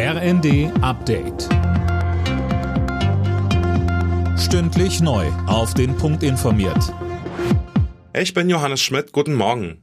RND Update. Stündlich neu. Auf den Punkt informiert. Ich bin Johannes Schmidt. Guten Morgen.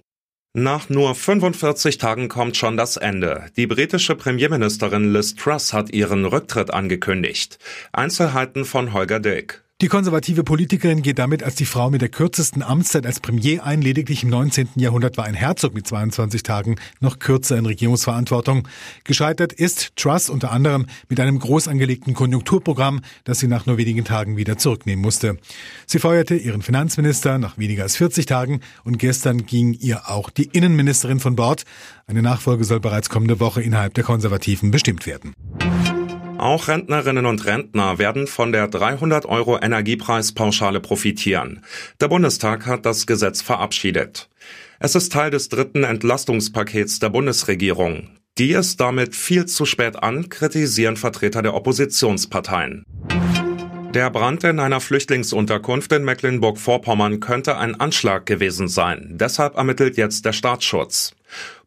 Nach nur 45 Tagen kommt schon das Ende. Die britische Premierministerin Liz Truss hat ihren Rücktritt angekündigt. Einzelheiten von Holger Dilk. Die konservative Politikerin geht damit als die Frau mit der kürzesten Amtszeit als Premier ein. Lediglich im 19. Jahrhundert war ein Herzog mit 22 Tagen noch kürzer in Regierungsverantwortung. Gescheitert ist Truss unter anderem mit einem groß angelegten Konjunkturprogramm, das sie nach nur wenigen Tagen wieder zurücknehmen musste. Sie feuerte ihren Finanzminister nach weniger als 40 Tagen und gestern ging ihr auch die Innenministerin von Bord. Eine Nachfolge soll bereits kommende Woche innerhalb der Konservativen bestimmt werden. Auch Rentnerinnen und Rentner werden von der 300 Euro Energiepreispauschale profitieren. Der Bundestag hat das Gesetz verabschiedet. Es ist Teil des dritten Entlastungspakets der Bundesregierung. Die ist damit viel zu spät an, kritisieren Vertreter der Oppositionsparteien. Der Brand in einer Flüchtlingsunterkunft in Mecklenburg-Vorpommern könnte ein Anschlag gewesen sein. Deshalb ermittelt jetzt der Staatsschutz.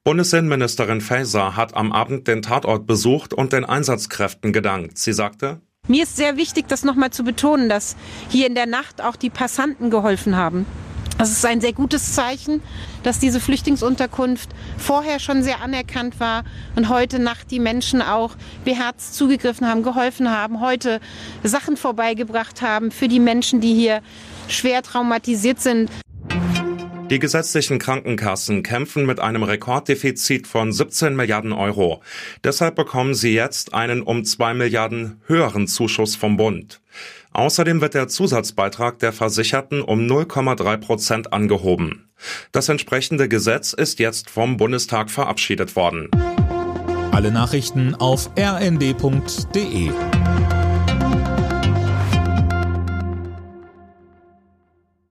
Bundesinnenministerin Faeser hat am Abend den Tatort besucht und den Einsatzkräften gedankt. Sie sagte, mir ist sehr wichtig, das nochmal zu betonen, dass hier in der Nacht auch die Passanten geholfen haben. Das ist ein sehr gutes Zeichen, dass diese Flüchtlingsunterkunft vorher schon sehr anerkannt war und heute Nacht die Menschen auch beherzt zugegriffen haben, geholfen haben, heute Sachen vorbeigebracht haben für die Menschen, die hier schwer traumatisiert sind. Die gesetzlichen Krankenkassen kämpfen mit einem Rekorddefizit von 17 Milliarden Euro. Deshalb bekommen sie jetzt einen um zwei Milliarden höheren Zuschuss vom Bund. Außerdem wird der Zusatzbeitrag der Versicherten um 0,3 Prozent angehoben. Das entsprechende Gesetz ist jetzt vom Bundestag verabschiedet worden. Alle Nachrichten auf rnd.de